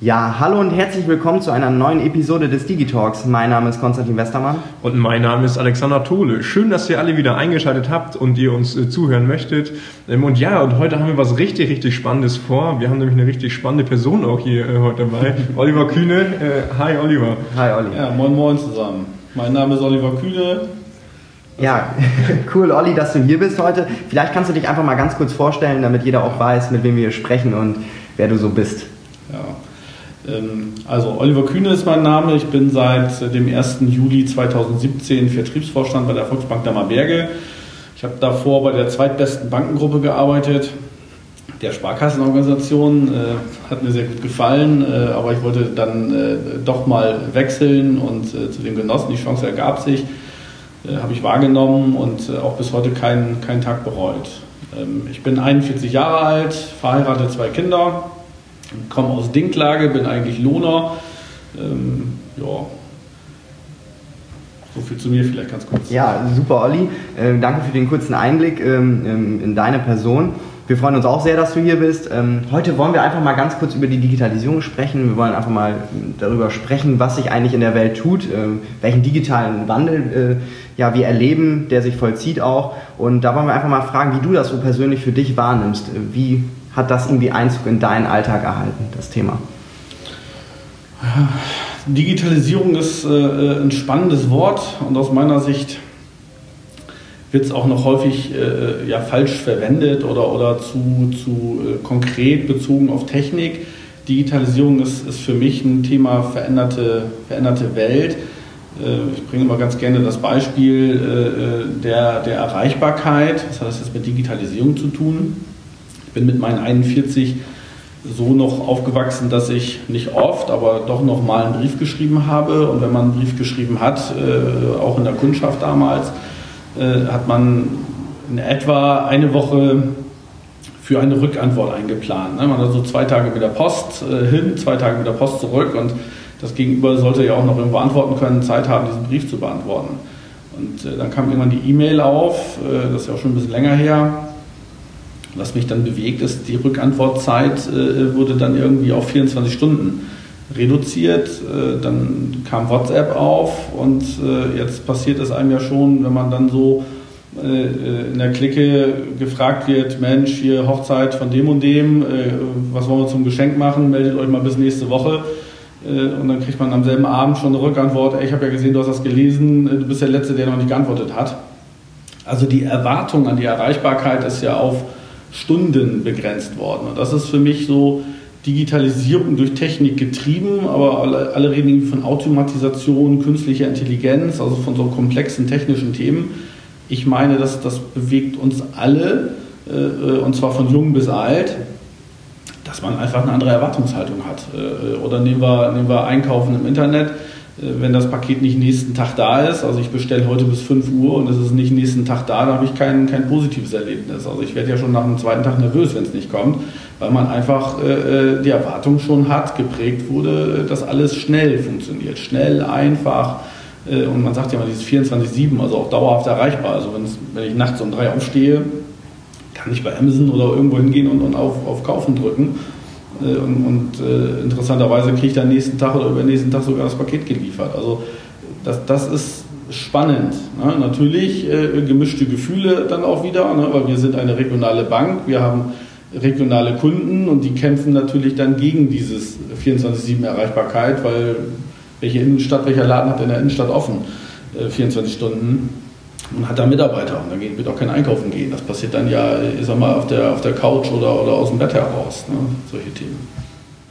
Ja, hallo und herzlich willkommen zu einer neuen Episode des Digitalks. Mein Name ist Konstantin Westermann. Und mein Name ist Alexander Tole. Schön, dass ihr alle wieder eingeschaltet habt und ihr uns äh, zuhören möchtet. Ähm, und ja, und heute haben wir was richtig, richtig Spannendes vor. Wir haben nämlich eine richtig spannende Person auch hier äh, heute dabei. Oliver Kühne. Äh, hi, Oliver. Hi, Olli. Ja, moin, moin zusammen. Mein Name ist Oliver Kühne. Ja, cool, Olli, dass du hier bist heute. Vielleicht kannst du dich einfach mal ganz kurz vorstellen, damit jeder auch weiß, mit wem wir sprechen und wer du so bist. Ähm, also Oliver Kühne ist mein Name. Ich bin seit dem 1. Juli 2017 Vertriebsvorstand bei der Volksbank Dammerberge. Ich habe davor bei der zweitbesten Bankengruppe gearbeitet, der Sparkassenorganisation. Äh, hat mir sehr gut gefallen, äh, aber ich wollte dann äh, doch mal wechseln und zu den Genossen. Die Chance ergab sich, habe ich wahrgenommen und auch bis heute keinen, keinen Tag bereut. Ähm, ich bin 41 Jahre alt, verheiratet, zwei Kinder komme aus Dinklage, bin eigentlich Lohner. Ähm, ja, so viel zu mir vielleicht ganz kurz. Ja, super, Olli. Ähm, danke für den kurzen Einblick ähm, ähm, in deine Person. Wir freuen uns auch sehr, dass du hier bist. Ähm, heute wollen wir einfach mal ganz kurz über die Digitalisierung sprechen. Wir wollen einfach mal darüber sprechen, was sich eigentlich in der Welt tut, ähm, welchen digitalen Wandel äh, ja, wir erleben, der sich vollzieht auch. Und da wollen wir einfach mal fragen, wie du das so persönlich für dich wahrnimmst. Wie hat das irgendwie Einzug in deinen Alltag erhalten, das Thema? Digitalisierung ist äh, ein spannendes Wort und aus meiner Sicht wird es auch noch häufig äh, ja, falsch verwendet oder, oder zu, zu äh, konkret bezogen auf Technik. Digitalisierung ist, ist für mich ein Thema veränderte, veränderte Welt. Äh, ich bringe immer ganz gerne das Beispiel äh, äh, der, der Erreichbarkeit. Was hat das jetzt mit Digitalisierung zu tun? Bin mit meinen 41 so noch aufgewachsen, dass ich nicht oft, aber doch noch mal einen Brief geschrieben habe. Und wenn man einen Brief geschrieben hat, äh, auch in der Kundschaft damals, äh, hat man in etwa eine Woche für eine Rückantwort eingeplant. Ne? Man hat so zwei Tage mit der Post äh, hin, zwei Tage mit der Post zurück und das Gegenüber sollte ja auch noch irgendwo antworten können, Zeit haben, diesen Brief zu beantworten. Und äh, dann kam irgendwann die E-Mail auf, äh, das ist ja auch schon ein bisschen länger her, was mich dann bewegt, ist, die Rückantwortzeit äh, wurde dann irgendwie auf 24 Stunden reduziert. Äh, dann kam WhatsApp auf und äh, jetzt passiert es einem ja schon, wenn man dann so in der Clique gefragt wird, Mensch, hier Hochzeit von dem und dem, was wollen wir zum Geschenk machen, meldet euch mal bis nächste Woche. Und dann kriegt man am selben Abend schon eine Rückantwort, ich habe ja gesehen, du hast das gelesen, du bist der Letzte, der noch nicht geantwortet hat. Also die Erwartung an die Erreichbarkeit ist ja auf Stunden begrenzt worden. Und das ist für mich so Digitalisierung durch Technik getrieben, aber alle, alle reden irgendwie von Automatisation, künstlicher Intelligenz, also von so komplexen technischen Themen. Ich meine, dass das bewegt uns alle, äh, und zwar von jung bis alt, dass man einfach eine andere Erwartungshaltung hat. Äh, oder nehmen wir, nehmen wir Einkaufen im Internet äh, wenn das Paket nicht nächsten Tag da ist, also ich bestelle heute bis 5 Uhr und es ist nicht nächsten Tag da, dann habe ich kein, kein positives Erlebnis. Also ich werde ja schon nach dem zweiten Tag nervös, wenn es nicht kommt, weil man einfach äh, äh die Erwartung schon hat, geprägt wurde, dass alles schnell funktioniert. Schnell, einfach. Äh, und man sagt ja mal dieses 24-7, also auch dauerhaft erreichbar. Also wenn ich nachts um drei aufstehe, kann ich bei Amazon oder irgendwo hingehen und, und auf, auf Kaufen drücken äh, und, und äh, interessanterweise kriege ich dann nächsten Tag oder übernächsten Tag sogar das Paket geliefert. Also das, das ist spannend. Ne? Natürlich äh, gemischte Gefühle dann auch wieder, ne? weil wir sind eine regionale Bank, wir haben regionale Kunden und die kämpfen natürlich dann gegen dieses 24-7 Erreichbarkeit, weil welche Innenstadt, welcher Laden hat in der Innenstadt offen? Äh, 24 Stunden und hat da Mitarbeiter und dann wird auch kein Einkaufen gehen. Das passiert dann ja, ich sag mal, auf der, auf der Couch oder, oder aus dem Bett heraus, ne? solche Themen.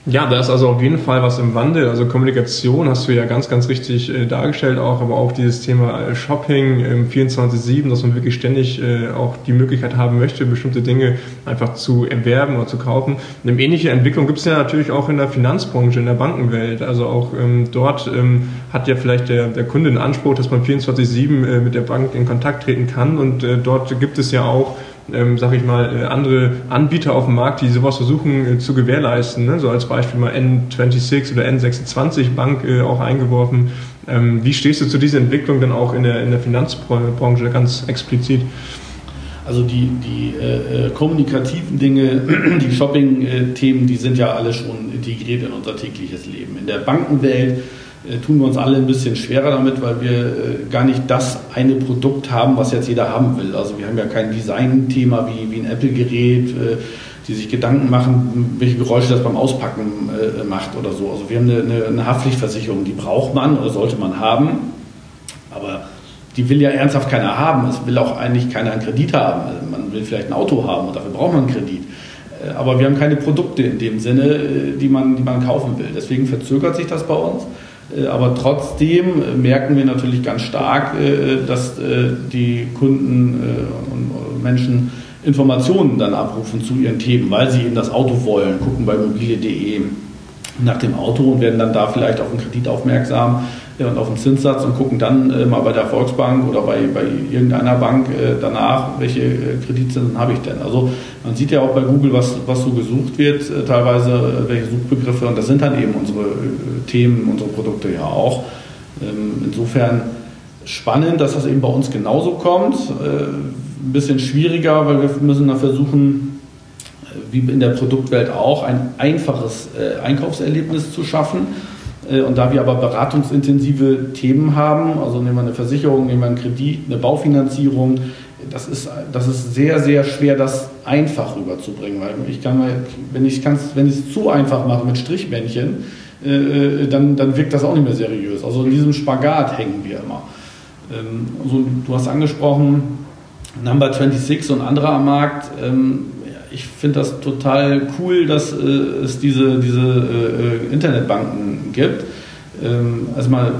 Ja, da ist also auf jeden Fall was im Wandel. Also Kommunikation hast du ja ganz, ganz richtig äh, dargestellt auch, aber auch dieses Thema äh, Shopping im 24-7, dass man wirklich ständig äh, auch die Möglichkeit haben möchte, bestimmte Dinge einfach zu erwerben oder zu kaufen. Eine ähnliche Entwicklung gibt es ja natürlich auch in der Finanzbranche, in der Bankenwelt. Also auch ähm, dort ähm, hat ja vielleicht der, der Kunde den Anspruch, dass man 24-7 äh, mit der Bank in Kontakt treten kann und äh, dort gibt es ja auch ähm, sag ich mal, äh, andere Anbieter auf dem Markt, die sowas versuchen äh, zu gewährleisten. Ne? So als Beispiel mal N26 oder N26 Bank äh, auch eingeworfen. Ähm, wie stehst du zu dieser Entwicklung dann auch in der, in der Finanzbranche ganz explizit? Also die, die äh, äh kommunikativen Dinge, die Shopping-Themen, die sind ja alle schon integriert in unser tägliches Leben. In der Bankenwelt äh, tun wir uns alle ein bisschen schwerer damit, weil wir äh, gar nicht das eine Produkt haben, was jetzt jeder haben will. Also wir haben ja kein Design-Thema wie, wie ein Apple-Gerät, äh, die sich Gedanken machen, welche Geräusche das beim Auspacken macht oder so. Also wir haben eine, eine Haftpflichtversicherung, die braucht man oder sollte man haben, aber die will ja ernsthaft keiner haben. Es will auch eigentlich keiner einen Kredit haben. Also man will vielleicht ein Auto haben und dafür braucht man einen Kredit. Aber wir haben keine Produkte in dem Sinne, die man, die man kaufen will. Deswegen verzögert sich das bei uns. Äh, aber trotzdem merken wir natürlich ganz stark, äh, dass äh, die Kunden und Menschen Informationen dann abrufen zu ihren Themen, weil sie eben das Auto wollen, gucken bei mobile.de nach dem Auto und werden dann da vielleicht auf einen Kredit aufmerksam auf den Zinssatz und gucken dann äh, mal bei der Volksbank oder bei, bei irgendeiner Bank äh, danach, welche äh, Kreditzinsen habe ich denn. Also man sieht ja auch bei Google, was, was so gesucht wird, teilweise welche Suchbegriffe und das sind dann eben unsere Themen, unsere Produkte ja auch. Ähm, insofern spannend, dass das eben bei uns genauso kommt. ein bisschen schwieriger, weil wir müssen da versuchen, wie in der Produktwelt auch, ein einfaches Einkaufserlebnis zu schaffen und da wir aber beratungsintensive Themen haben, also nehmen wir eine Versicherung, nehmen wir einen Kredit, eine Baufinanzierung, das ist, das ist sehr, sehr schwer, das einfach rüberzubringen. Weil ich kann, wenn ich es zu einfach mache mit Strichmännchen, äh, äh, dann, dann wirkt das auch nicht mehr seriös. Also in diesem Spagat hängen wir immer. Also du hast angesprochen, Number 26 und andere am Markt. Ähm, ich finde das total cool, dass äh, es diese, diese äh, Internetbanken gibt. Ähm, also mal,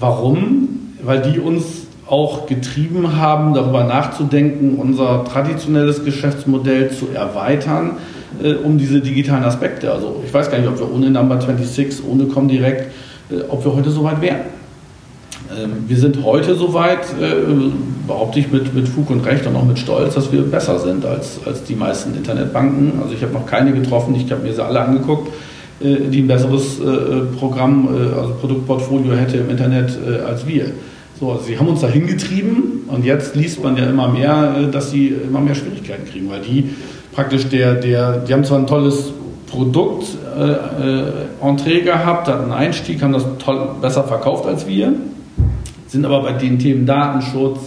warum? Weil die uns auch getrieben haben, darüber nachzudenken, unser traditionelles Geschäftsmodell zu erweitern, äh, um diese digitalen Aspekte. Also ich weiß gar nicht, ob wir ohne Number 26, ohne Comdirect, äh, ob wir heute so weit wären. Ähm, wir sind heute soweit, äh, behaupte ich mit, mit Fug und Recht und auch mit Stolz, dass wir besser sind als, als die meisten Internetbanken. Also ich habe noch keine getroffen, ich habe mir sie alle angeguckt, äh, die ein besseres äh, Programm, also Produktportfolio hätte im Internet als wir. So, also sie haben uns da hingetrieben und jetzt liest man ja immer mehr, dass sie immer mehr Schwierigkeiten kriegen, weil die praktisch der, der, die haben zwar ein tolles Produkt, äh, Entree gehabt, hatten einen Einstieg, haben das toll, besser verkauft als wir sind aber bei den Themen Datenschutz,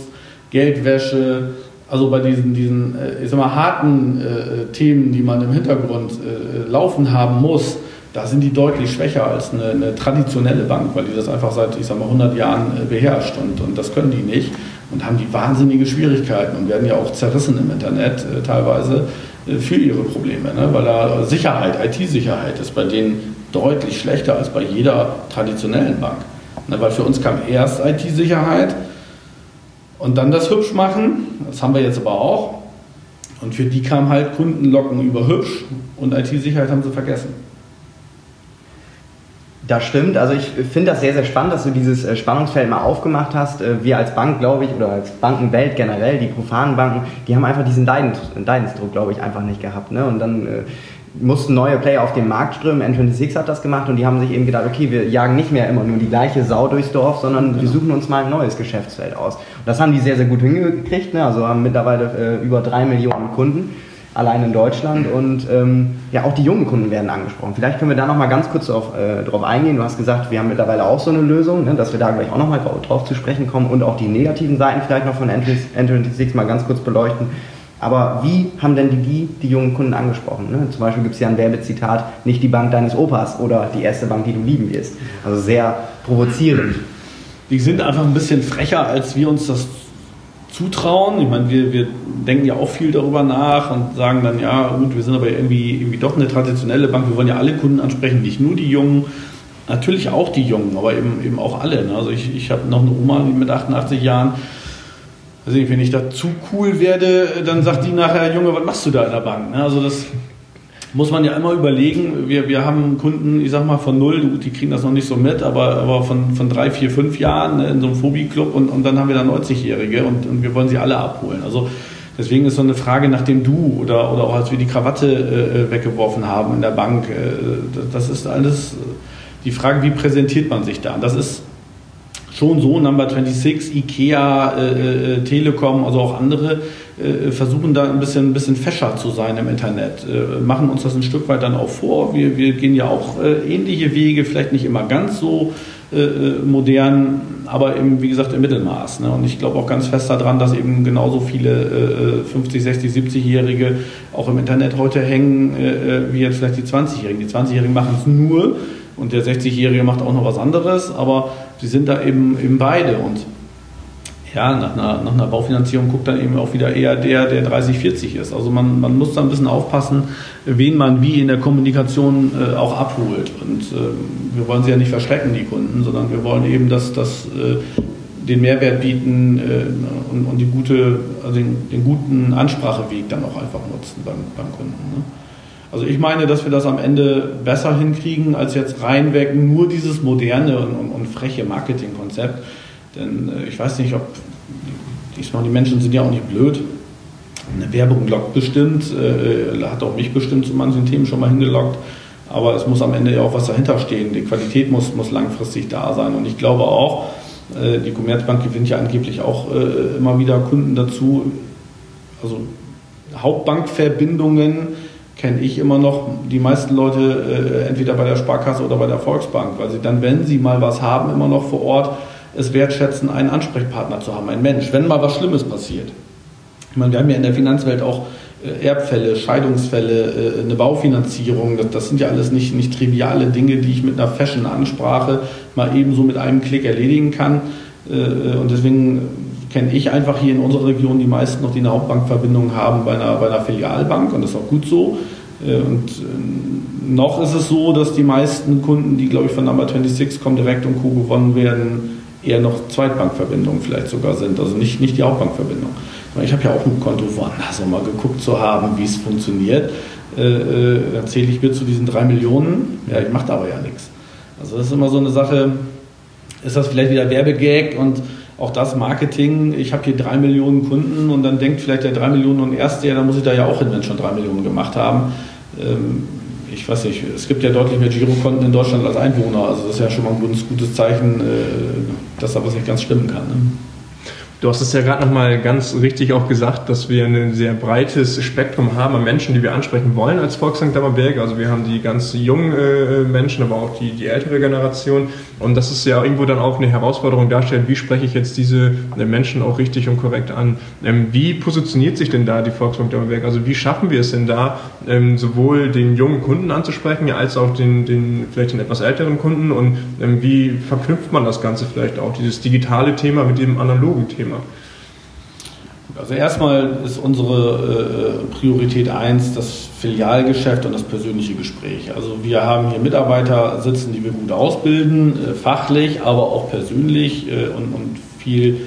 Geldwäsche, also bei diesen, diesen äh, ich sag mal, harten äh, Themen, die man im Hintergrund äh, laufen haben muss, da sind die deutlich schwächer als eine, eine, traditionelle Bank, weil die das einfach seit, ich sag mal, 100 Jahren äh, beherrscht und, und das können die nicht und haben die wahnsinnige Schwierigkeiten und werden ja auch zerrissen im Internet äh, teilweise äh, für ihre Probleme, ne? weil da Sicherheit, IT-Sicherheit ist bei denen deutlich schlechter als bei jeder traditionellen Bank. Ne, weil für uns kam erst IT-Sicherheit und dann das hübsch machen. Das haben wir jetzt aber auch. Und für die kam halt Kundenlocken über hübsch und IT-Sicherheit haben sie vergessen. Das stimmt. Also ich finde das sehr, sehr spannend, dass du dieses äh, Spannungsfeld mal aufgemacht hast. Äh, wir als Bank, glaube ich, oder als Bankenwelt generell, die profanen Banken, die haben einfach diesen Leidensdruck, glaube ich, einfach nicht gehabt. Ne? Und dann äh, mussten neue Player auf den Markt strömen. N26 hat das gemacht und die haben sich eben gedacht, okay, wir jagen nicht mehr immer nur die gleiche Sau durchs Dorf, sondern genau. wir suchen uns mal ein neues Geschäftsfeld aus. Und das haben die sehr, sehr gut hingekriegt. Ne? Also haben mittlerweile äh, über drei Millionen Kunden allein in Deutschland und ähm, ja, auch die jungen Kunden werden angesprochen. Vielleicht können wir da nochmal ganz kurz auf, äh, drauf eingehen. Du hast gesagt, wir haben mittlerweile auch so eine Lösung, ne, dass wir da gleich auch nochmal drauf zu sprechen kommen und auch die negativen Seiten vielleicht noch von N26 mal ganz kurz beleuchten. Aber wie haben denn die, die jungen Kunden angesprochen? Ne? Zum Beispiel gibt es ja ein Werbezitat, nicht die Bank deines Opas oder die erste Bank, die du lieben wirst. Also sehr provozierend. Die sind einfach ein bisschen frecher, als wir uns das zutrauen. Ich meine, wir, wir denken ja auch viel darüber nach und sagen dann, ja gut, wir sind aber irgendwie, irgendwie doch eine traditionelle Bank. Wir wollen ja alle Kunden ansprechen, nicht nur die Jungen. Natürlich auch die Jungen, aber eben, eben auch alle. Ne? Also ich, ich habe noch eine Oma mit 88 Jahren, also wenn ich da zu cool werde, dann sagt die nachher, Junge, was machst du da in der Bank? Ne, also das muss man ja immer überlegen. Wir, wir haben Kunden, ich sag mal von null, die kriegen das noch nicht so mit, aber, aber von, von drei, vier, fünf Jahren ne, in so einem Phobie-Club und, und dann haben wir da 90-Jährige und, und wir wollen sie alle abholen. Also deswegen ist so eine Frage nach dem Du oder, oder auch als wir die Krawatte äh, weggeworfen haben in der Bank, äh, das ist alles die Frage, wie präsentiert man sich da? Das ist schon so, Number 26, Ikea, äh, äh, Telekom, also auch andere, äh, versuchen da ein bisschen, ein bisschen fescher zu sein im Internet, äh, machen uns das ein Stück weit dann auch vor. Wir, wir gehen ja auch äh, ähnliche Wege, vielleicht nicht immer ganz so modern, aber eben, wie gesagt, im Mittelmaß. Ne? Und ich glaube auch ganz fest daran, dass eben genauso viele 50, 60, 70-Jährige auch im Internet heute hängen, wie jetzt vielleicht die 20-Jährigen. Die 20-Jährigen machen es nur und der 60-Jährige macht auch noch was anderes, aber sie sind da eben, eben beide. Und ja, nach einer, nach einer Baufinanzierung guckt dann eben auch wieder eher der, der 30, 40 ist. Also man, man muss da ein bisschen aufpassen, wen man wie in der Kommunikation äh, auch abholt. Und äh, wir wollen sie ja nicht verschrecken, die Kunden, sondern wir wollen eben, dass das äh, den Mehrwert bieten äh, und, und, die gute, also den, den, guten Anspracheweg dann auch einfach nutzen beim, beim Kunden. Ne? Also ich meine, dass wir das am Ende besser hinkriegen, als jetzt reinweg nur dieses moderne und, und, freche Marketingkonzept. Denn äh, ich weiß nicht, ob diesmal die Menschen sind ja auch nicht blöd. Eine Werbung lockt bestimmt, äh, hat auch mich bestimmt zu manchen Themen schon mal hingelockt. Aber es muss am Ende ja auch was dahinter stehen. Die Qualität muss, muss langfristig da sein. Und ich glaube auch, äh, die Commerzbank gewinnt ja angeblich auch äh, immer wieder Kunden dazu. Also Hauptbankverbindungen kenne ich immer noch die meisten Leute äh, entweder bei der Sparkasse oder bei der Volksbank, weil sie dann, wenn sie mal was haben, immer noch vor Ort es wertschätzen, einen Ansprechpartner zu haben, einen Mensch, wenn mal was Schlimmes passiert. Ich meine, wir haben ja in der Finanzwelt auch äh, Erbfälle, Scheidungsfälle, äh, eine Baufinanzierung. Das, das, sind ja alles nicht, nicht triviale Dinge, die ich mit einer Fashion-Ansprache mal ebenso mit einem Klick erledigen kann. Äh, und deswegen kenne ich einfach hier in unserer Region die meisten noch, die eine Hauptbankverbindung haben bei einer, bei einer Filialbank und das ist auch gut so. Und noch ist es so, dass die meisten Kunden, die glaube ich von Number 26 kommen, direkt und Co. gewonnen werden, eher noch Zweitbankverbindungen vielleicht sogar sind, also nicht, nicht die Hauptbankverbindung. Ich habe ja auch ein Konto woanders, um mal geguckt zu haben, wie es funktioniert. Äh, äh, dann zähle ich mir zu diesen drei Millionen. Ja, ich mache da aber ja nichts. Also das ist immer so eine Sache, ist das vielleicht wieder Werbegag und auch das Marketing, ich habe hier drei Millionen Kunden und dann denkt vielleicht der drei Millionen und erste, ja, dann muss ich da ja auch hin, wenn schon drei Millionen gemacht haben. Ähm, ich weiß nicht, es gibt ja deutlich mehr Girokonten in Deutschland als Einwohner. Also das ist ja schon mal ein gutes, Zeichen, äh, dass da was nicht ganz stimmen kann. Ne? Du hast es ja gerade nochmal ganz richtig auch gesagt, dass wir ein sehr breites Spektrum haben an Menschen, die wir ansprechen wollen als Volksbank Dammerberg. Also wir haben die ganz jungen äh, Menschen, aber auch die, die ältere Generation. Und das ist ja irgendwo dann auch eine Herausforderung darstellt, wie spreche ich jetzt diese äh, Menschen auch richtig und korrekt an. Ähm, wie positioniert sich denn da die Volksbank Dammerberg? Also wie schaffen wir es denn da, ähm, sowohl den jungen Kunden anzusprechen, als auch den, den vielleicht den etwas älteren Kunden? Und ähm, wie verknüpft man das Ganze vielleicht auch, dieses digitale Thema mit dem analogen Thema? Thema? Also erstmal ist unsere äh, Priorität 1 das Filialgeschäft und das persönliche Gespräch. Also wir haben hier Mitarbeiter sitzen, die wir gut ausbilden, äh, fachlich, aber auch persönlich äh, und, viel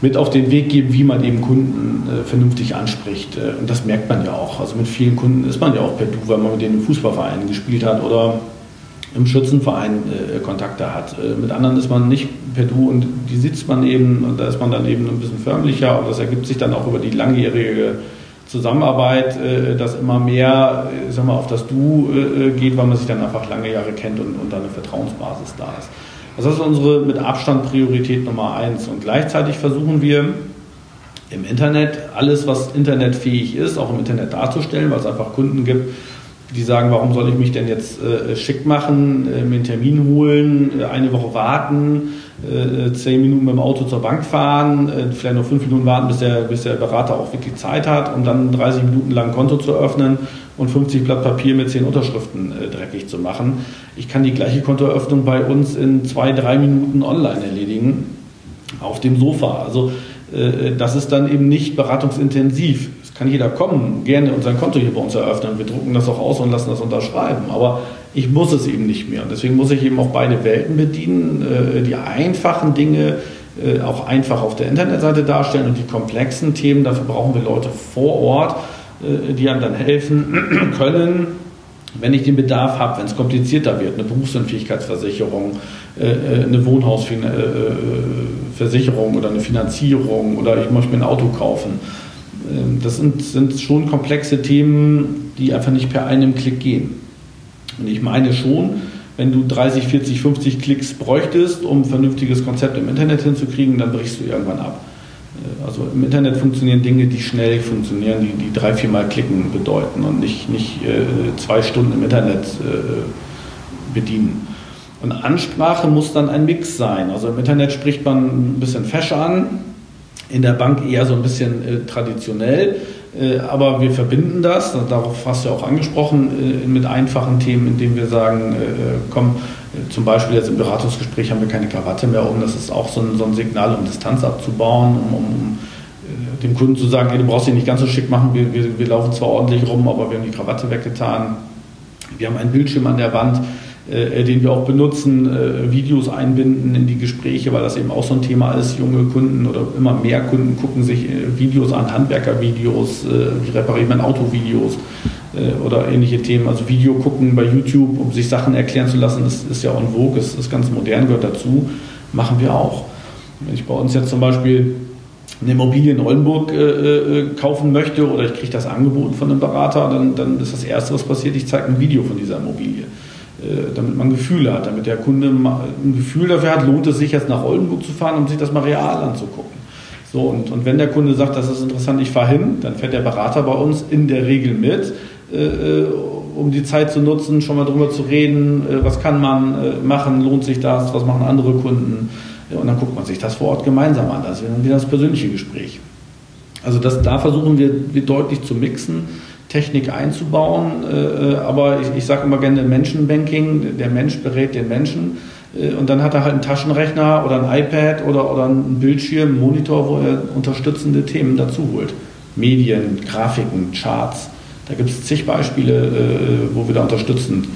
mit auf den Weg geben, wie man eben Kunden vernünftig anspricht. Und das merkt man ja auch. Also mit vielen Kunden ist man ja auch per Du, wenn man mit denen im Fußballverein gespielt hat oder im Schützenverein äh, Kontakte hat. Äh, mit anderen ist man nicht per Du und die sitzt man eben und da ist man dann eben ein bisschen förmlicher und das ergibt sich dann auch über die langjährige Zusammenarbeit, äh, dass immer mehr äh, sag mal, auf das Du äh, geht, weil man sich dann einfach lange Jahre kennt und, und dann eine Vertrauensbasis da ist. Das ist unsere mit Abstand Priorität Nummer eins und gleichzeitig versuchen wir im Internet alles, was internetfähig ist, auch im Internet darzustellen, weil es einfach Kunden gibt, die sagen, warum soll ich mich denn jetzt äh, schick machen, äh, mir einen Termin holen, äh, eine Woche warten, äh, zehn Minuten mit dem Auto zur Bank fahren, äh, vielleicht noch fünf Minuten warten, bis der, bis der Berater auch wirklich Zeit hat, um dann 30 Minuten lang ein Konto zu öffnen und 50 Blatt Papier mit 10 Unterschriften äh, dreckig zu machen. Ich kann die gleiche Kontoeröffnung bei uns in zwei, drei Minuten online erledigen, auf dem Sofa. Also das ist dann eben nicht beratungsintensiv kann jeder kommen, gerne und sein Konto hier bei uns eröffnen. Wir drucken das auch aus und lassen das unterschreiben. Aber ich muss es eben nicht mehr. Und deswegen muss ich eben auch beide Welten bedienen. Äh, die einfachen Dinge äh, auch einfach auf der Internetseite darstellen und die komplexen Themen, dafür brauchen wir Leute vor Ort, äh, die einem dann helfen können, wenn ich den Bedarf habe, wenn es komplizierter wird, eine Berufsunfähigkeitsversicherung, eine Wohnhausversicherung oder eine Finanzierung oder ich möchte mir ein Auto kaufen das sind, sind schon komplexe Themen, die einfach nicht per einem Klick gehen. Und ich meine schon, wenn du 30, 40, 50 Klicks bräuchtest, um ein vernünftiges Konzept im Internet hinzukriegen, dann brichst du irgendwann ab. Äh, also im Internet funktionieren Dinge, die schnell funktionieren, die, die drei, viermal klicken bedeuten und nicht, nicht äh, zwei Stunden im Internet äh, bedienen. Und Ansprache muss dann ein Mix sein. Also im Internet spricht man ein bisschen fesch an, in der Bank eher so ein bisschen äh, traditionell. Äh, aber wir verbinden das, darauf hast du ja auch angesprochen, äh, mit einfachen Themen, indem wir sagen, komm, zum Beispiel jetzt im Beratungsgespräch haben wir keine Krawatte mehr um. Das ist auch so ein, so ein Signal, um Distanz abzubauen, um, um, dem Kunden zu sagen, hey, du brauchst dich nicht ganz so schick machen, wir, wir, wir laufen zwar ordentlich rum, aber wir haben die Krawatte weggetan. Wir haben einen Bildschirm an der Wand äh, den wir auch benutzen, äh, Videos einbinden in die Gespräche, weil das eben auch so ein Thema ist. Junge Kunden oder immer mehr Kunden gucken sich äh, Videos an, Handwerkervideos, wie repariert man Autovideos oder ähnliche Themen. Also Video gucken bei YouTube, um sich Sachen erklären zu lassen, das ist ja en vogue, ist, ist ganz modern, gehört dazu, machen wir auch. Wenn ich bei uns jetzt zum Beispiel eine Immobilie in Oldenburg äh, kaufen möchte oder ich kriege das Angebot von einem Berater, dann, dann ist das Erste, was passiert, ich zeige ein Video von dieser Immobilie. Äh, damit man Gefühle hat, damit der Kunde ein Gefühl dafür hat, lohnt es sich jetzt nach Oldenburg zu fahren, um sich das mal real anzugucken. So, und, und wenn der Kunde sagt, das ist interessant, ich fahre hin, dann fährt der Berater bei uns in der Regel mit, äh, äh um die Zeit zu nutzen, schon mal drüber zu reden, äh, was kann man äh, machen, lohnt sich das, was machen andere Kunden. und dann guckt man sich das vor Ort gemeinsam an. Das ist wieder das persönliche Gespräch. Also das, da versuchen wir, wir deutlich zu mixen Technik einzubauen. Äh, aber ich, ich sage immer gerne Menschenbanking, der Mensch berät den Menschen. Äh, und dann hat er halt einen Taschenrechner oder ein iPad oder, oder einen Bildschirm, einen Monitor, wo er unterstützende Themen dazu holt. Medien, Grafiken, Charts. Da gibt es zig Beispiele, äh, wo wir da unterstützend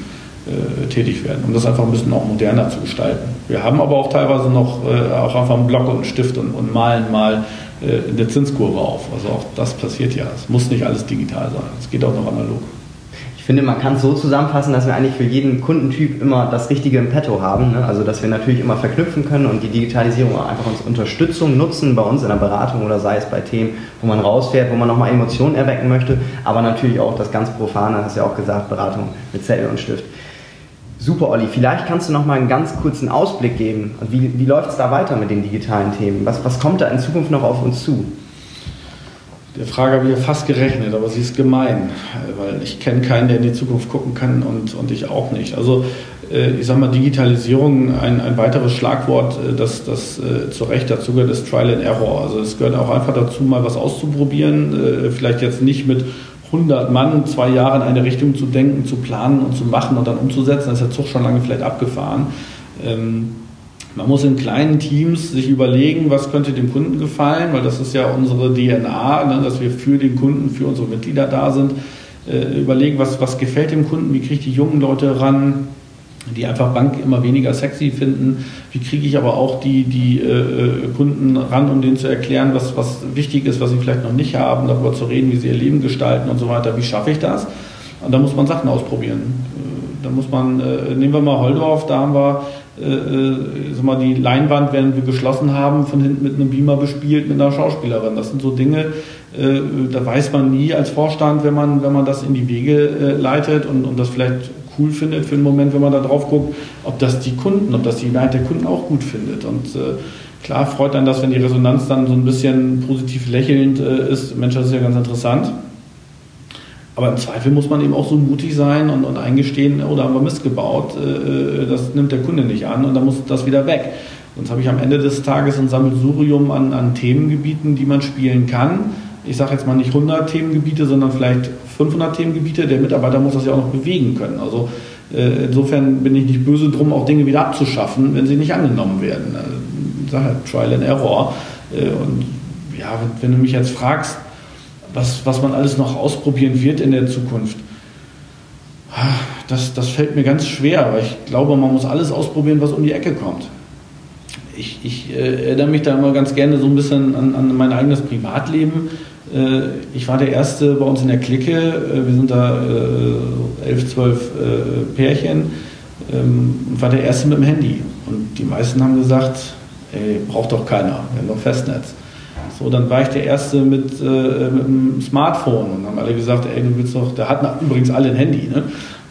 tätig werden, um das einfach ein bisschen auch moderner zu gestalten. Wir haben aber auch teilweise noch auch einfach einen Block und einen Stift und, und malen mal äh, in der Zinskurve auf. Also auch das passiert ja. Es muss nicht alles digital sein. Es geht auch noch analog. Ich finde, man kann es so zusammenfassen, dass wir eigentlich für jeden Kundentyp immer das Richtige im Petto haben. Ne? Also, dass wir natürlich immer verknüpfen können und die Digitalisierung einfach als Unterstützung nutzen bei uns in der Beratung oder sei es bei Themen, wo man rausfährt, wo man nochmal Emotionen erwecken möchte, aber natürlich auch das ganz Profane, hast du ja auch gesagt, Beratung mit Zettel und Stift. Super, Olli. Vielleicht kannst du noch mal einen ganz kurzen Ausblick geben. Wie, wie läuft es da weiter mit den digitalen Themen? Was, was kommt da in Zukunft noch auf uns zu? Der Frage habe ich ja fast gerechnet, aber sie ist gemein, weil ich kenne keinen, der in die Zukunft gucken kann und, und ich auch nicht. Also äh, ich sage mal, Digitalisierung, ein, ein weiteres Schlagwort, äh, das, das äh, zu Recht dazu gehört, ist Trial and Error. Also es gehört auch einfach dazu, mal was auszuprobieren. Vielleicht jetzt nicht mit 100 Mann zwei Jahre in eine Richtung zu denken, zu planen und zu machen und dann umzusetzen, dann ist der Zug schon lange vielleicht abgefahren. Ähm, man muss in kleinen Teams sich überlegen, was könnte dem Kunden gefallen, weil das ist ja unsere DNA, ne, dass wir für den Kunden, für unsere Mitglieder da sind. Äh, überlegen, was, was gefällt dem Kunden, wie kriege ich die jungen Leute ran, die einfach Bank immer weniger sexy finden. Wie kriege ich aber auch die, die äh, Kunden ran, um denen zu erklären, was, was wichtig ist, was sie vielleicht noch nicht haben, darüber zu reden, wie sie ihr Leben gestalten und so weiter. Wie schaffe ich das? Und da muss man Sachen ausprobieren. Äh, da muss man, äh, nehmen wir mal Holdorf, da haben wir äh, äh, mal, die Leinwand, während wir geschlossen haben, von hinten mit einem Beamer bespielt mit einer Schauspielerin. Das sind so Dinge, äh, da weiß man nie als Vorstand, wenn man, wenn man das in die Wege äh, leitet und, und das vielleicht cool findet für einen Moment, wenn man da drauf guckt, ob das die Kunden, ob das die Mehrheit der Kunden auch gut findet. Und äh, klar freut dann das, wenn die Resonanz dann so ein bisschen positiv lächelnd äh, ist. Mensch, das ist ja ganz interessant. Aber im Zweifel muss man eben auch so mutig sein und, und eingestehen, oh, da haben wir Mist gebaut, äh, äh das nimmt der Kunde nicht an und dann muss das wieder weg. Sonst habe ich am Ende des Tages ein Sammelsurium an, an Themengebieten, die man spielen kann ich sage jetzt mal nicht 100 Themengebiete, sondern vielleicht 500 Themengebiete. Der Mitarbeiter muss das ja auch noch bewegen können. Also äh, insofern bin ich nicht böse drum, auch Dinge wieder abzuschaffen, wenn sie nicht angenommen werden. Also, ich sage halt Trial and Error. Äh, und ja, wenn, wenn, du mich jetzt fragst, was, was man alles noch ausprobieren wird in der Zukunft, das, das fällt mir ganz schwer, weil ich glaube, man muss alles ausprobieren, was um die Ecke kommt ich, ich äh, erinnere mich da immer ganz gerne so ein bisschen an, an mein eigenes Privatleben. Äh, ich war der Erste bei uns in der Clique. Äh, wir sind da elf, zwölf Pärchen ähm, und war der Erste mit dem Handy. Und die meisten haben gesagt, ey, braucht doch keiner, wir haben doch Festnetz. So, dann war ich der Erste mit, äh, mit einem Smartphone und haben alle gesagt, ey, du willst doch, da hatten übrigens alle ein Handy, ne?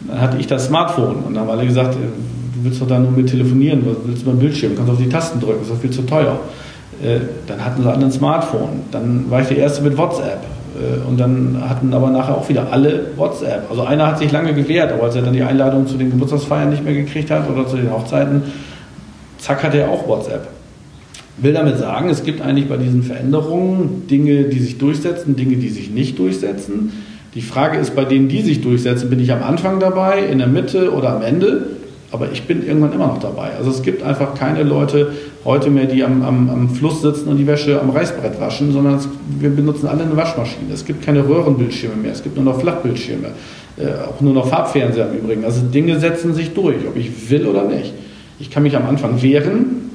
Dann hatte ich das Smartphone und dann haben alle gesagt, du willst doch da nur mit telefonieren, was willst du beim Bildschirm, du kannst auf die Tasten drücken, ist doch viel zu teuer. Äh, dann hatten sie alle ein Smartphone. Dann war ich der Erste mit WhatsApp. Äh, und dann hatten aber nachher auch wieder alle WhatsApp. Also einer hat sich lange gewehrt, aber als er dann die Einladung zu den Geburtstagsfeiern nicht mehr gekriegt hat oder zu den Hochzeiten, zack, hat er auch WhatsApp. Will damit sagen, es gibt eigentlich bei diesen Veränderungen Dinge, die sich durchsetzen, Dinge, die sich nicht durchsetzen. Die Frage ist, bei denen, die sich durchsetzen, bin ich am Anfang dabei, in der Mitte oder am Ende? Aber ich bin irgendwann immer noch dabei. Also es gibt einfach keine Leute heute mehr, die am, am, am Fluss sitzen und die Wäsche am Reißbrett waschen, sondern es, wir benutzen alle eine Waschmaschine. Es gibt keine Röhrenbildschirme mehr, es gibt nur noch Flachbildschirme, äh, auch nur noch Farbfernseher im Übrigen. Also Dinge setzen sich durch, ob ich will oder nicht. Ich kann mich am Anfang wehren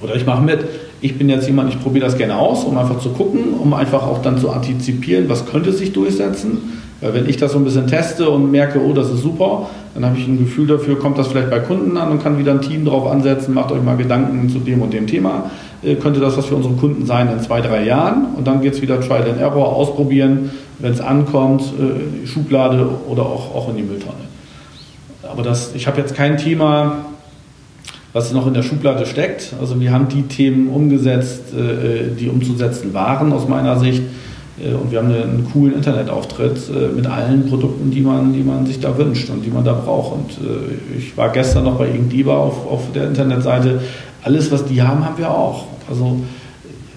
oder ich mache mit. Ich bin jetzt jemand, ich probiere das gerne aus, um einfach zu gucken, um einfach auch dann zu antizipieren, was könnte sich durchsetzen. Weil wenn ich das so ein bisschen teste und merke, oh, das ist super, dann habe ich ein Gefühl dafür, kommt das vielleicht bei Kunden an und kann wieder ein Team drauf ansetzen, macht euch mal Gedanken zu dem und dem Thema. Äh, könnte das was für unsere Kunden sein in zwei, drei Jahren? Und dann geht es wieder Trial and Error, ausprobieren, wenn es ankommt, äh, Schublade oder auch, auch in die Mülltonne. Aber das, ich habe jetzt kein Thema, was noch in der Schublade steckt. Also wir haben die Themen umgesetzt, äh, die umzusetzen waren aus meiner Sicht. Äh, und wir haben einen coolen Internetauftritt äh, mit allen Produkten, die man, die man sich da wünscht und die man da braucht. Und ich war gestern noch bei Ingdiba auf, auf der Internetseite. Alles, was die haben, haben wir auch. Also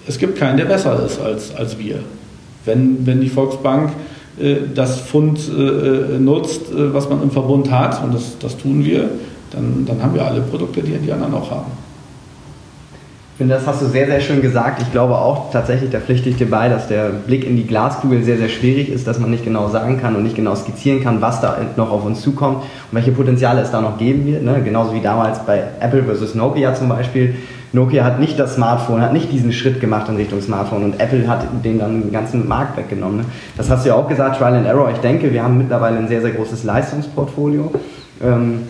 es gibt keinen, der besser ist als, als wir. Wenn, wenn die Volksbank das Fund nutzt, was man im Verbund hat, und das, das tun wir, dann, dann haben wir alle Produkte, die die anderen auch haben. Ich finde, das hast du sehr, sehr schön gesagt. Ich glaube auch tatsächlich, da pflichte ich dir bei, dass der Blick in die Glaskugel sehr, sehr schwierig ist, dass man nicht genau sagen kann und nicht genau skizzieren kann, was da noch auf uns zukommt und welche Potenziale es da noch geben wird. Ne? Genauso wie damals bei Apple versus Nokia zum Beispiel. Nokia hat nicht das Smartphone, hat nicht diesen Schritt gemacht in Richtung Smartphone und Apple hat den dann den ganzen Markt weggenommen. Ne? Das hast du ja auch gesagt, Trial and Error. Ich denke, wir haben mittlerweile ein sehr, sehr großes Leistungsportfolio. Ähm,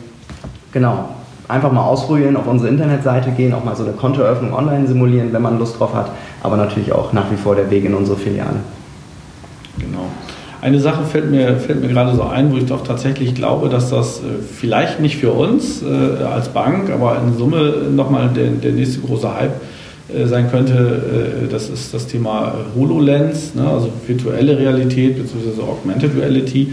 Genau. Einfach mal ausprobieren, auf unsere Internetseite gehen, auch mal so eine Kontoeröffnung online simulieren, wenn man Lust drauf hat. Aber natürlich auch nach wie vor der Weg in unsere Filiale. Genau. Eine Sache fällt mir, fällt mir gerade so ein, wo ich doch tatsächlich glaube, dass das äh, vielleicht nicht für uns äh, als Bank, aber in Summe nochmal der, der nächste große Hype äh, sein könnte. Das ist das Thema HoloLens, ne, also virtuelle Realität bzw. Augmented Reality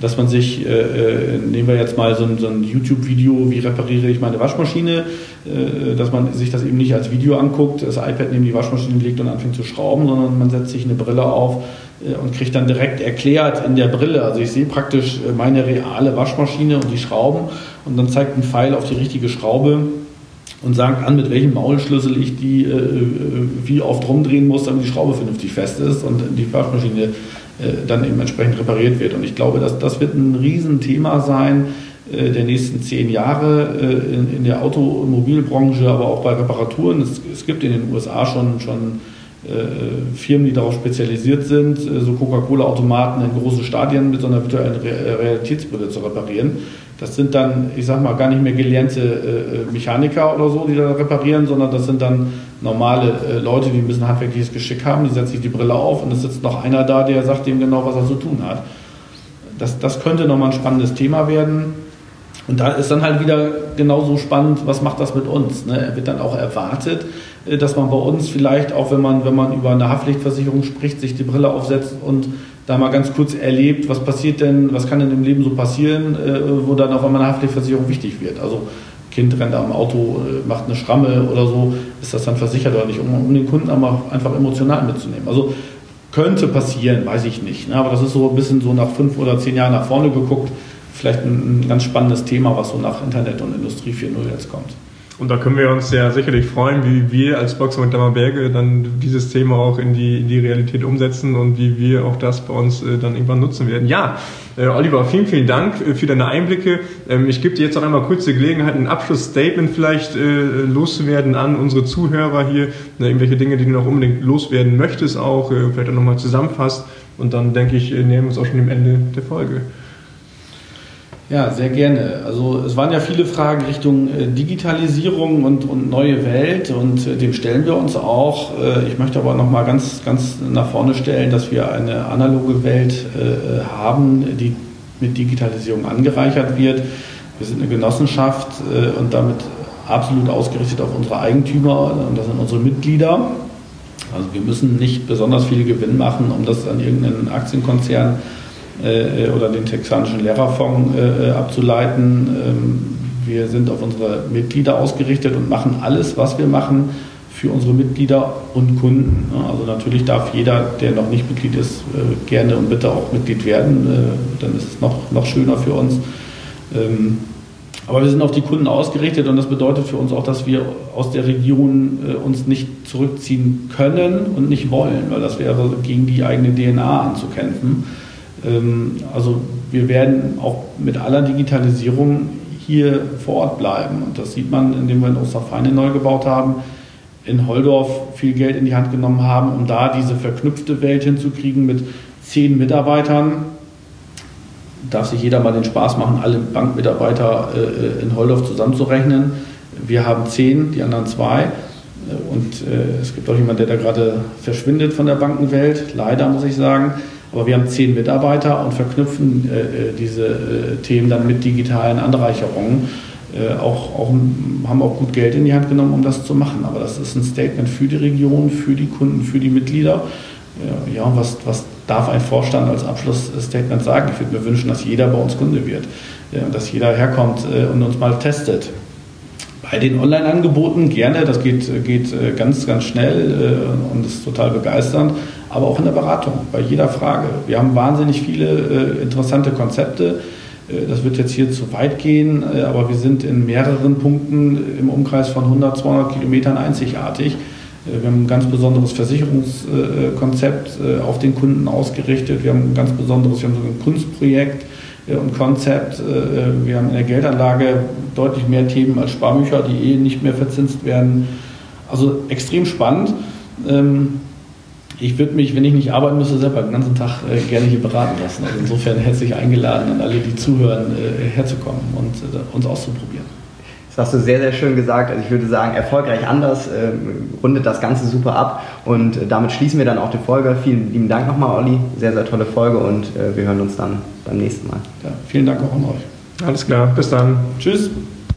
dass man sich, äh, äh, nehmen wir jetzt mal so ein, so ein YouTube-Video, wie repariere ich meine Waschmaschine, äh, dass man sich das eben nicht als Video anguckt, das iPad neben die Waschmaschine legt und anfängt zu schrauben, sondern man setzt sich eine Brille auf äh, und kriegt dann direkt erklärt in der Brille. Also ich sehe praktisch äh, meine reale Waschmaschine und die Schrauben und dann zeigt ein Pfeil auf die richtige Schraube und sagt an, mit welchem Maulschlüssel ich die äh, wie oft rumdrehen muss, damit die Schraube vernünftig fest ist und die Waschmaschine dann eben entsprechend repariert wird. Und ich glaube, dass das wird ein Riesenthema sein äh, der nächsten zehn Jahre äh, in, der Automobilbranche, aber auch bei Reparaturen. Es, es gibt in den USA schon, schon Firmen, die darauf spezialisiert sind, so Coca-Cola-Automaten in große Stadien mit so einer virtuellen Realitätsbrille zu reparieren. Das sind dann, ich sag mal, gar nicht mehr gelernte äh, Mechaniker oder so, die da reparieren, sondern das sind dann normale äh, Leute, die ein bisschen handwerkliches Geschick haben. Die setzen sich die Brille auf und es sitzt noch einer da, der sagt dem genau, was er zu tun hat. Das, das könnte nochmal ein spannendes Thema werden. Und da ist dann halt wieder genauso spannend, was macht das mit uns? Ne? Wird dann auch erwartet, äh, dass man bei uns vielleicht, auch wenn man, wenn man über eine Haftpflichtversicherung spricht, sich die Brille aufsetzt und da mal ganz kurz erlebt, was passiert denn, was kann denn im Leben so passieren, äh, wo dann auf einmal eine Haftpflichtversicherung wichtig wird. Also Kind rennt am Auto, äh, macht eine Schramme oder so, ist das dann versichert oder nicht, um, um den Kunden aber einfach emotional mitzunehmen. Also könnte passieren, weiß ich nicht. Ne? Aber das ist so ein bisschen so nach fünf oder zehn Jahren nach vorne geguckt, vielleicht ein, ein ganz spannendes Thema, was so nach Internet und Industrie 4.0 jetzt kommt. Und da können wir uns ja sicherlich freuen, wie wir als Boxer und Dammerberge dann dieses Thema auch in die, in die Realität umsetzen und wie wir auch das bei uns äh, dann irgendwann nutzen werden. Ja, äh, Oliver, vielen, vielen Dank äh, für deine Einblicke. Ähm, ich gebe dir jetzt auch einmal kurz die Gelegenheit, ein Abschlussstatement vielleicht äh, loszuwerden an unsere Zuhörer hier. Ne, irgendwelche Dinge, die du noch unbedingt loswerden möchtest auch, äh, vielleicht auch nochmal zusammenfasst. Und dann denke ich, äh, nähern wir uns auch schon dem Ende der Folge. Ja, sehr gerne. Also es waren ja viele Fragen Richtung äh, Digitalisierung und, und neue Welt und äh, dem stellen wir uns auch. Äh, ich möchte aber noch mal ganz, ganz nach vorne stellen, dass wir eine analoge Welt haben, die mit Digitalisierung angereichert wird. Wir sind eine Genossenschaft und damit absolut ausgerichtet auf unsere Eigentümer und das sind unsere Mitglieder. Also wir müssen nicht besonders viel Gewinn machen, um das an irgendeinen Aktienkonzern äh, oder den texanischen Lehrerfonds äh, abzuleiten. Ähm, wir sind auf unsere Mitglieder ausgerichtet und machen alles, was wir machen, für unsere Mitglieder und Kunden. Also natürlich darf jeder, der noch nicht Mitglied ist, äh, gerne und bitte auch Mitglied werden. Äh, dann ist es noch, noch schöner für uns. Ähm, aber wir sind auf die Kunden ausgerichtet und das bedeutet für uns auch, dass wir aus der Region äh, uns nicht zurückziehen können und nicht wollen, weil das wäre gegen die eigene DNA anzukämpfen. Ähm, also wir werden auch mit aller Digitalisierung hier vor Ort bleiben. Und das sieht man, indem wir in Osterfeine neu gebaut haben, in Holdorf viel Geld in die Hand genommen haben, um da diese verknüpfte Welt hinzukriegen mit zehn Mitarbeitern, darf sich jeder mal den Spaß machen, alle Bankmitarbeiter äh, in Holdorf zusammenzurechnen. Wir haben zehn, die anderen zwei. Und äh, es gibt auch jemanden, der da gerade verschwindet von der Bankenwelt, leider muss ich sagen. Aber wir haben zehn Mitarbeiter und verknüpfen äh, äh diese äh, Themen dann mit digitalen Anreicherungen. Äh, auch, auch, haben auch gut Geld in die Hand genommen, um das zu machen. Aber das ist ein Statement für die Region, für die Kunden, für die Mitglieder. Ja, was, was darf ein Vorstand als Abschlussstatement sagen? Ich würde mir wünschen, dass jeder bei uns Kunde wird, dass jeder herkommt äh, und uns mal testet. Bei den Online-Angeboten gerne, das geht, geht äh, ganz, ganz schnell äh, und ist total begeisternd, aber auch in der Beratung, bei jeder Frage. Wir haben wahnsinnig viele interessante Konzepte. Das wird jetzt hier zu weit gehen, aber wir sind in mehreren Punkten im Umkreis von 100, 200 Kilometern einzigartig. Äh, wir haben ein ganz besonderes Versicherungskonzept äh, auf den Kunden ausgerichtet. Wir haben ein ganz besonderes, wir haben so ein Kunstprojekt äh, und Konzept. Wir haben in der Geldanlage deutlich mehr Themen als Sparbücher, die eh nicht mehr verzinst werden. Also extrem spannend. Ähm, ich würde mich, wenn ich nicht arbeiten müsste, selber den ganzen Tag gerne hier beraten lassen. Also insofern herzlich eingeladen, an alle, die zuhören, herzukommen und uns auszuprobieren. Das hast du sehr, sehr schön gesagt. Also ich würde sagen, erfolgreich anders äh, rundet das Ganze super ab. Und äh, damit schließen wir dann auch die Folge. Vielen lieben Dank nochmal, Olli. Sehr, sehr tolle Folge und äh, wir hören uns dann beim nächsten Mal. Ja, vielen Dank auch an euch. Alles klar, bis dann. Tschüss.